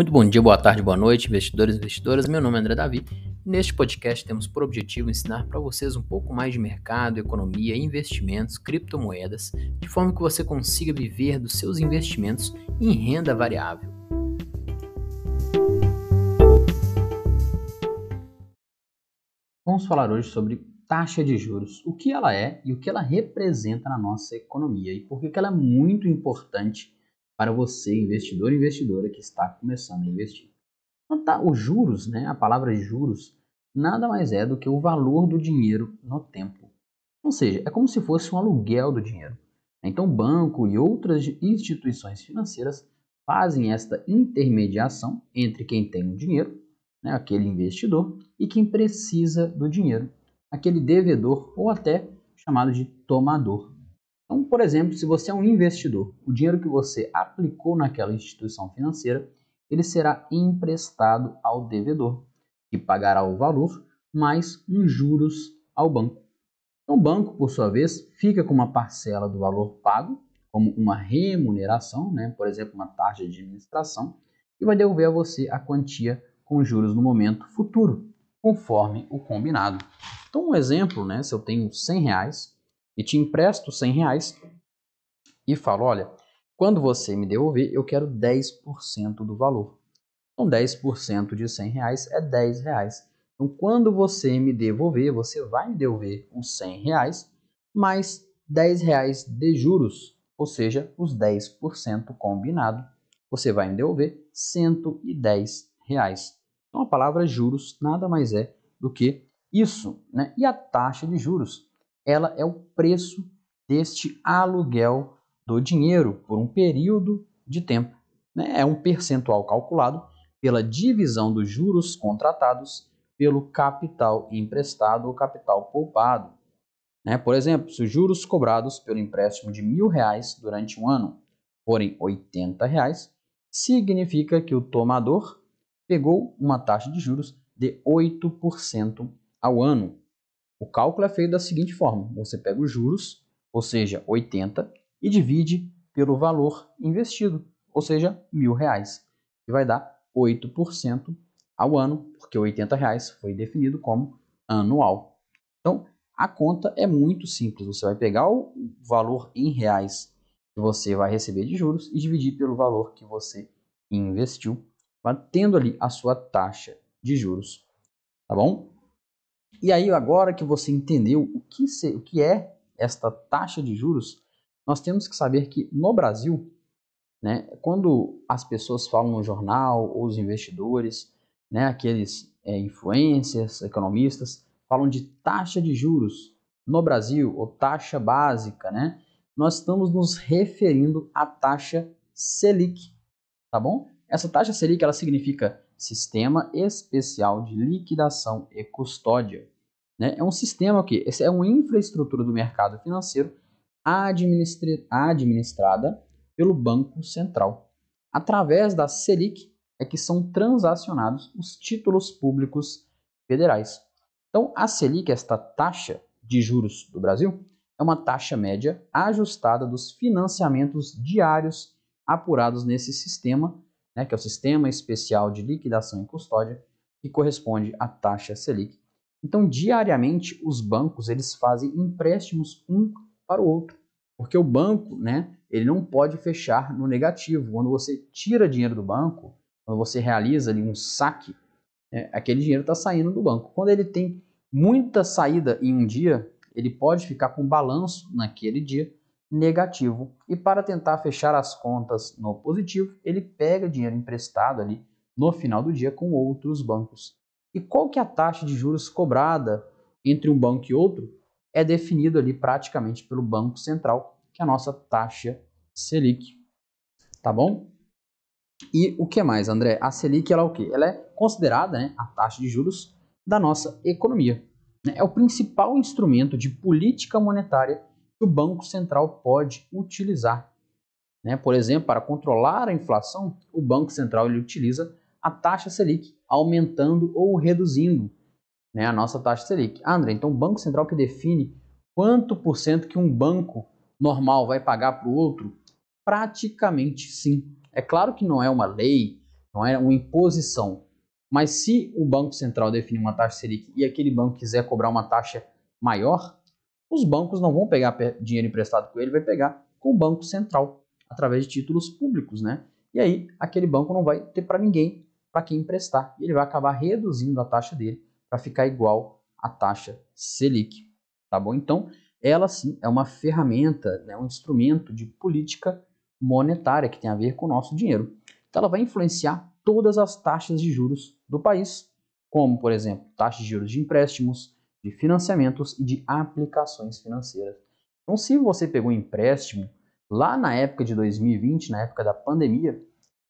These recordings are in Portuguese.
Muito bom dia, boa tarde, boa noite, investidores e investidoras. Meu nome é André Davi. Neste podcast temos por objetivo ensinar para vocês um pouco mais de mercado, economia, investimentos, criptomoedas, de forma que você consiga viver dos seus investimentos em renda variável. Vamos falar hoje sobre taxa de juros, o que ela é e o que ela representa na nossa economia e por que ela é muito importante para você, investidor e investidora que está começando a investir. Então, tá, os juros, né, a palavra juros, nada mais é do que o valor do dinheiro no tempo. Ou seja, é como se fosse um aluguel do dinheiro. Então, o banco e outras instituições financeiras fazem esta intermediação entre quem tem o dinheiro, né, aquele investidor, e quem precisa do dinheiro, aquele devedor ou até chamado de tomador. Então, por exemplo, se você é um investidor, o dinheiro que você aplicou naquela instituição financeira, ele será emprestado ao devedor, que pagará o valor mais uns juros ao banco. Então, o banco, por sua vez, fica com uma parcela do valor pago, como uma remuneração, né? por exemplo, uma taxa de administração, e vai devolver a você a quantia com juros no momento futuro, conforme o combinado. Então, um exemplo, né? se eu tenho 100 reais, e te empresto 100 reais e falo, olha, quando você me devolver, eu quero 10% do valor. Então, 10% de 100 reais é 10 reais. Então, quando você me devolver, você vai me devolver os 100 reais mais 10 reais de juros, ou seja, os 10% combinado. Você vai me devolver 110 reais. Então, a palavra juros nada mais é do que isso. Né? E a taxa de juros? Ela é o preço deste aluguel do dinheiro por um período de tempo. Né? É um percentual calculado pela divisão dos juros contratados pelo capital emprestado ou capital poupado. Né? Por exemplo, se os juros cobrados pelo empréstimo de mil reais durante um ano forem 80 reais, significa que o tomador pegou uma taxa de juros de 8% ao ano. O cálculo é feito da seguinte forma: você pega os juros, ou seja, 80, e divide pelo valor investido, ou seja, mil reais, que vai dar 8% ao ano, porque 80 reais foi definido como anual. Então, a conta é muito simples. Você vai pegar o valor em reais que você vai receber de juros e dividir pelo valor que você investiu, tendo ali a sua taxa de juros. Tá bom? E aí, agora que você entendeu o que, se, o que é esta taxa de juros, nós temos que saber que no Brasil, né, quando as pessoas falam no jornal, ou os investidores, né, aqueles é, influencers, economistas, falam de taxa de juros no Brasil, ou taxa básica, né, nós estamos nos referindo à taxa Selic, tá bom? Essa taxa Selic ela significa Sistema Especial de Liquidação e Custódia. Né? É um sistema que é uma infraestrutura do mercado financeiro administrada pelo Banco Central. Através da Selic é que são transacionados os títulos públicos federais. Então, a Selic, esta taxa de juros do Brasil, é uma taxa média ajustada dos financiamentos diários apurados nesse sistema né, que é o Sistema Especial de Liquidação e Custódia, que corresponde à taxa Selic. Então, diariamente, os bancos eles fazem empréstimos um para o outro, porque o banco, né, ele não pode fechar no negativo. Quando você tira dinheiro do banco, quando você realiza ali um saque, né, aquele dinheiro está saindo do banco. Quando ele tem muita saída em um dia, ele pode ficar com balanço naquele dia negativo. E para tentar fechar as contas no positivo, ele pega dinheiro emprestado ali no final do dia com outros bancos. E qual que é a taxa de juros cobrada entre um banco e outro? É definido ali praticamente pelo Banco Central, que é a nossa taxa Selic. Tá bom? E o que mais, André? A Selic ela é o quê? Ela é considerada né, a taxa de juros da nossa economia. É o principal instrumento de política monetária que o Banco Central pode utilizar. Né? Por exemplo, para controlar a inflação, o Banco Central ele utiliza a taxa Selic, aumentando ou reduzindo né, a nossa taxa Selic. Ah, André, então o Banco Central que define quanto por cento que um banco normal vai pagar para o outro? Praticamente sim. É claro que não é uma lei, não é uma imposição. Mas se o Banco Central definir uma taxa Selic e aquele banco quiser cobrar uma taxa maior, os bancos não vão pegar dinheiro emprestado com ele, vai pegar com o Banco Central, através de títulos públicos, né? E aí, aquele banco não vai ter para ninguém para quem emprestar. E ele vai acabar reduzindo a taxa dele para ficar igual à taxa Selic. Tá bom? Então, ela sim é uma ferramenta, né, um instrumento de política monetária que tem a ver com o nosso dinheiro. Então, ela vai influenciar todas as taxas de juros do país, como, por exemplo, taxas de juros de empréstimos, de financiamentos e de aplicações financeiras. Então, se você pegou um empréstimo lá na época de 2020, na época da pandemia,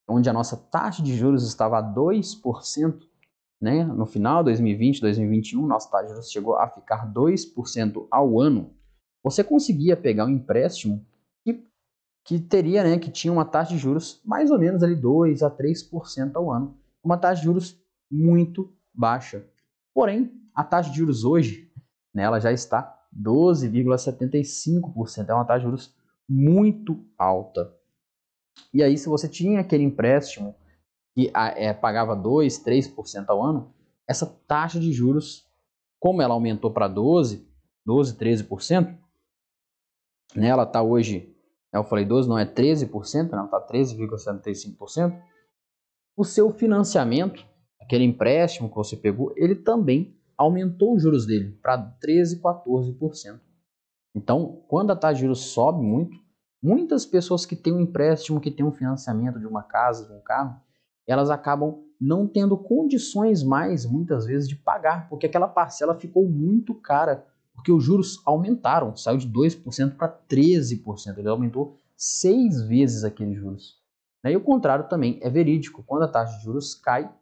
onde a nossa taxa de juros estava a 2%, né? no final de 2020, 2021, nossa taxa de juros chegou a ficar 2% ao ano, você conseguia pegar um empréstimo que, que teria, né, que tinha uma taxa de juros mais ou menos ali 2 a 3% ao ano, uma taxa de juros muito baixa. Porém, a taxa de juros hoje, né, ela já está 12,75%, é uma taxa de juros muito alta. E aí, se você tinha aquele empréstimo que é, pagava 2, 3% ao ano, essa taxa de juros, como ela aumentou para 12, 12, 13%, né, ela está hoje, eu falei 12, não é 13%, não, está 13,75%, o seu financiamento, aquele empréstimo que você pegou, ele também aumentou os juros dele para 13, 14%. Então, quando a taxa de juros sobe muito, muitas pessoas que têm um empréstimo, que têm um financiamento de uma casa, de um carro, elas acabam não tendo condições mais, muitas vezes, de pagar, porque aquela parcela ficou muito cara, porque os juros aumentaram, saiu de 2% para 13%, ele aumentou seis vezes aqueles juros. E o contrário também é verídico, quando a taxa de juros cai,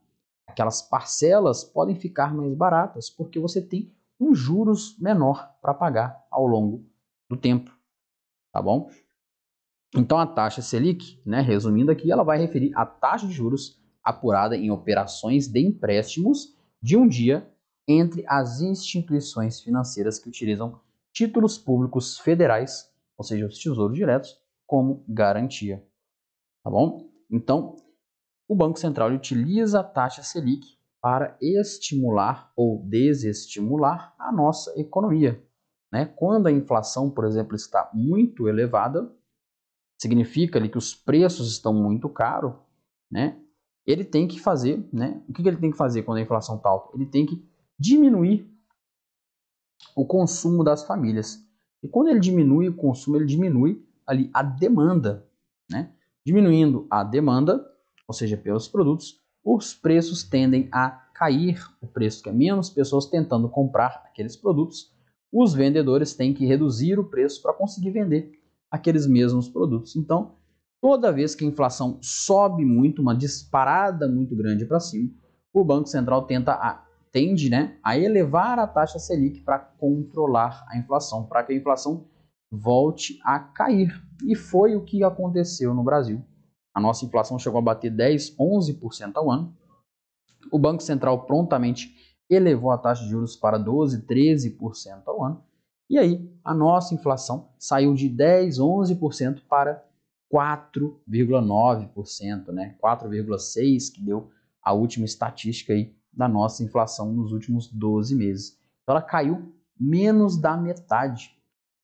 aquelas parcelas podem ficar mais baratas, porque você tem um juros menor para pagar ao longo do tempo, tá bom? Então a taxa Selic, né, resumindo aqui, ela vai referir a taxa de juros apurada em operações de empréstimos de um dia entre as instituições financeiras que utilizam títulos públicos federais, ou seja, os tesouros diretos, como garantia. Tá bom? Então, o Banco Central utiliza a taxa Selic para estimular ou desestimular a nossa economia. Né? Quando a inflação, por exemplo, está muito elevada, significa ali que os preços estão muito caros, né? ele tem que fazer, né? o que, ele tem que fazer quando a inflação está alta? Ele tem que diminuir o consumo das famílias. E quando ele diminui o consumo, ele diminui ali a demanda, né? Diminuindo a demanda, ou seja, pelos produtos, os preços tendem a cair, o preço que é menos pessoas tentando comprar aqueles produtos, os vendedores têm que reduzir o preço para conseguir vender aqueles mesmos produtos. Então, toda vez que a inflação sobe muito, uma disparada muito grande para cima, o Banco Central tenta a, tende né, a elevar a taxa Selic para controlar a inflação, para que a inflação volte a cair. E foi o que aconteceu no Brasil. A nossa inflação chegou a bater 10, 11% ao ano. O Banco Central prontamente elevou a taxa de juros para 12, 13% ao ano. E aí, a nossa inflação saiu de 10, 11% para 4,9%, né? 4,6% que deu a última estatística aí da nossa inflação nos últimos 12 meses. Então ela caiu menos da metade,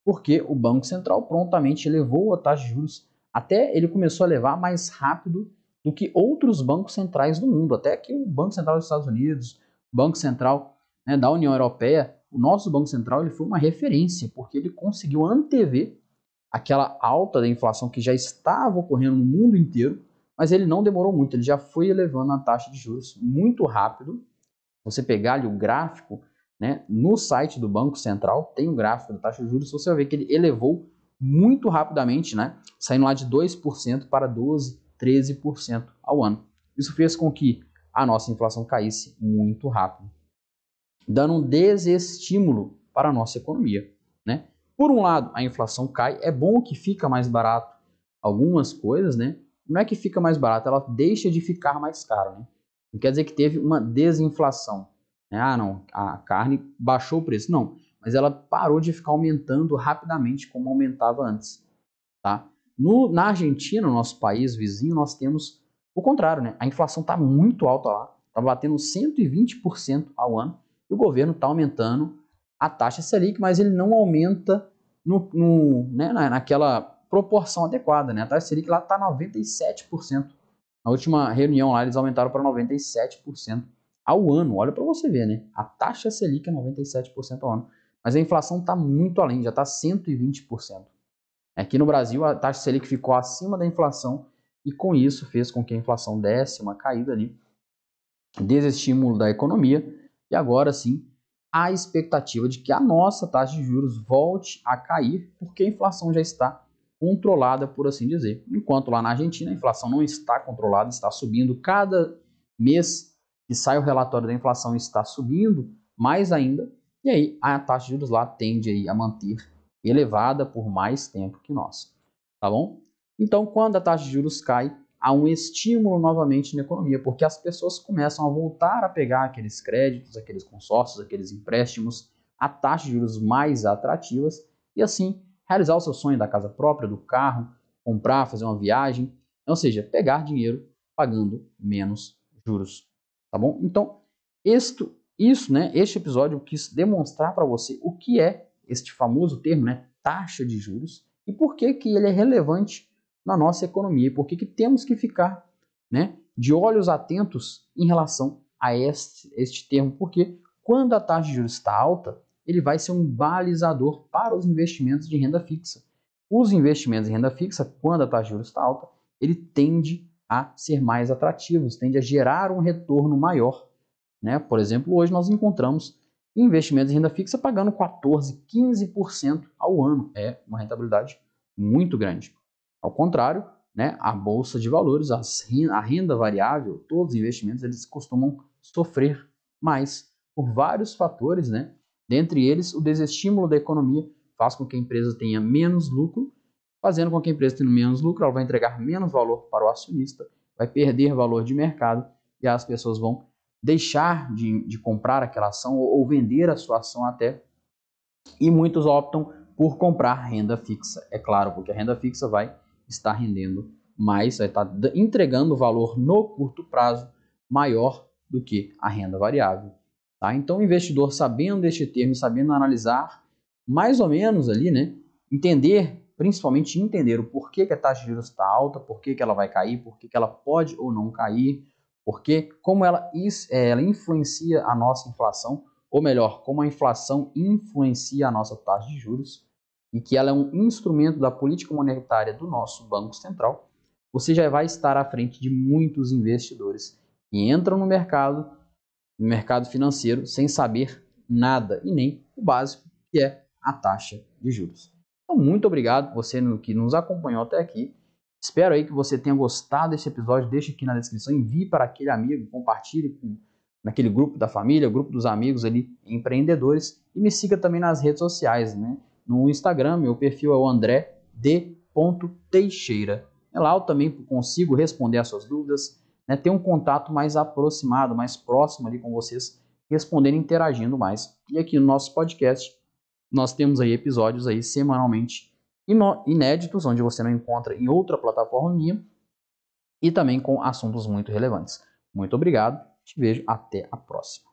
porque o Banco Central prontamente elevou a taxa de juros, até ele começou a levar mais rápido do que outros bancos centrais do mundo, até que o Banco Central dos Estados Unidos, o Banco Central né, da União Europeia, o nosso Banco Central ele foi uma referência, porque ele conseguiu antever aquela alta da inflação que já estava ocorrendo no mundo inteiro, mas ele não demorou muito, ele já foi elevando a taxa de juros muito rápido. Você pegar ali o gráfico, né, no site do Banco Central, tem o um gráfico da taxa de juros, você vai ver que ele elevou muito rapidamente, né, saindo lá de 2% para 12%, 13% ao ano. Isso fez com que a nossa inflação caísse muito rápido dando um desestímulo para a nossa economia. Né? Por um lado, a inflação cai, é bom que fica mais barato algumas coisas, né? Não é que fica mais barato, ela deixa de ficar mais caro, né? Não quer dizer que teve uma desinflação. Né? Ah, não, a carne baixou o preço. Não, mas ela parou de ficar aumentando rapidamente como aumentava antes. Tá? No, na Argentina, nosso país vizinho, nós temos O contrário, né? A inflação está muito alta lá, está batendo 120% ao ano, e o governo está aumentando a taxa Selic, mas ele não aumenta no, no, né, naquela proporção adequada. Né? A taxa Selic lá está 97%. Na última reunião lá eles aumentaram para 97% ao ano. Olha para você ver, né? A taxa Selic é 97% ao ano. Mas a inflação está muito além, já está 120%. Aqui no Brasil, a taxa Selic ficou acima da inflação e com isso fez com que a inflação desse uma caída ali, desestímulo da economia. E agora sim, a expectativa de que a nossa taxa de juros volte a cair, porque a inflação já está controlada, por assim dizer. Enquanto lá na Argentina a inflação não está controlada, está subindo cada mês que sai o relatório da inflação está subindo mais ainda, e aí a taxa de juros lá tende aí a manter elevada por mais tempo que nós, tá bom? Então, quando a taxa de juros cai, há um estímulo novamente na economia, porque as pessoas começam a voltar a pegar aqueles créditos, aqueles consórcios, aqueles empréstimos a taxas de juros mais atrativas e assim realizar o seu sonho da casa própria, do carro, comprar, fazer uma viagem, ou seja, pegar dinheiro pagando menos juros, tá bom? Então, isto, isso, né, este episódio eu quis demonstrar para você o que é este famoso termo, né, taxa de juros e por que que ele é relevante na nossa economia. Por que, que temos que ficar né, de olhos atentos em relação a este, este termo? Porque quando a taxa de juros está alta, ele vai ser um balizador para os investimentos de renda fixa. Os investimentos em renda fixa, quando a taxa de juros está alta, ele tende a ser mais atrativos, tende a gerar um retorno maior. Né? Por exemplo, hoje nós encontramos investimentos em renda fixa pagando 14, 15% ao ano. É uma rentabilidade muito grande. Ao contrário, né, a bolsa de valores, a renda variável, todos os investimentos, eles costumam sofrer mais por vários fatores, né? Dentre eles, o desestímulo da economia faz com que a empresa tenha menos lucro, fazendo com que a empresa tenha menos lucro, ela vai entregar menos valor para o acionista, vai perder valor de mercado e as pessoas vão deixar de, de comprar aquela ação ou, ou vender a sua ação até. E muitos optam por comprar renda fixa, é claro, porque a renda fixa vai está rendendo mais, vai estar entregando valor no curto prazo maior do que a renda variável. Tá? Então, o investidor sabendo este termo, sabendo analisar mais ou menos ali, né, entender, principalmente entender o porquê que a taxa de juros está alta, por que ela vai cair, por que ela pode ou não cair, porque como ela, é, ela influencia a nossa inflação, ou melhor, como a inflação influencia a nossa taxa de juros, e que ela é um instrumento da política monetária do nosso Banco Central, você já vai estar à frente de muitos investidores que entram no mercado, no mercado financeiro, sem saber nada e nem o básico, que é a taxa de juros. Então, muito obrigado você que nos acompanhou até aqui. Espero aí que você tenha gostado desse episódio. Deixe aqui na descrição, envie para aquele amigo, compartilhe com, naquele grupo da família, grupo dos amigos ali, empreendedores, e me siga também nas redes sociais, né? no Instagram, meu perfil é o André D. Teixeira. É lá eu também consigo responder as suas dúvidas, né, ter um contato mais aproximado, mais próximo ali com vocês, respondendo, interagindo mais. E aqui no nosso podcast, nós temos aí episódios aí semanalmente inéditos, onde você não encontra em outra plataforma minha, e também com assuntos muito relevantes. Muito obrigado, te vejo até a próxima.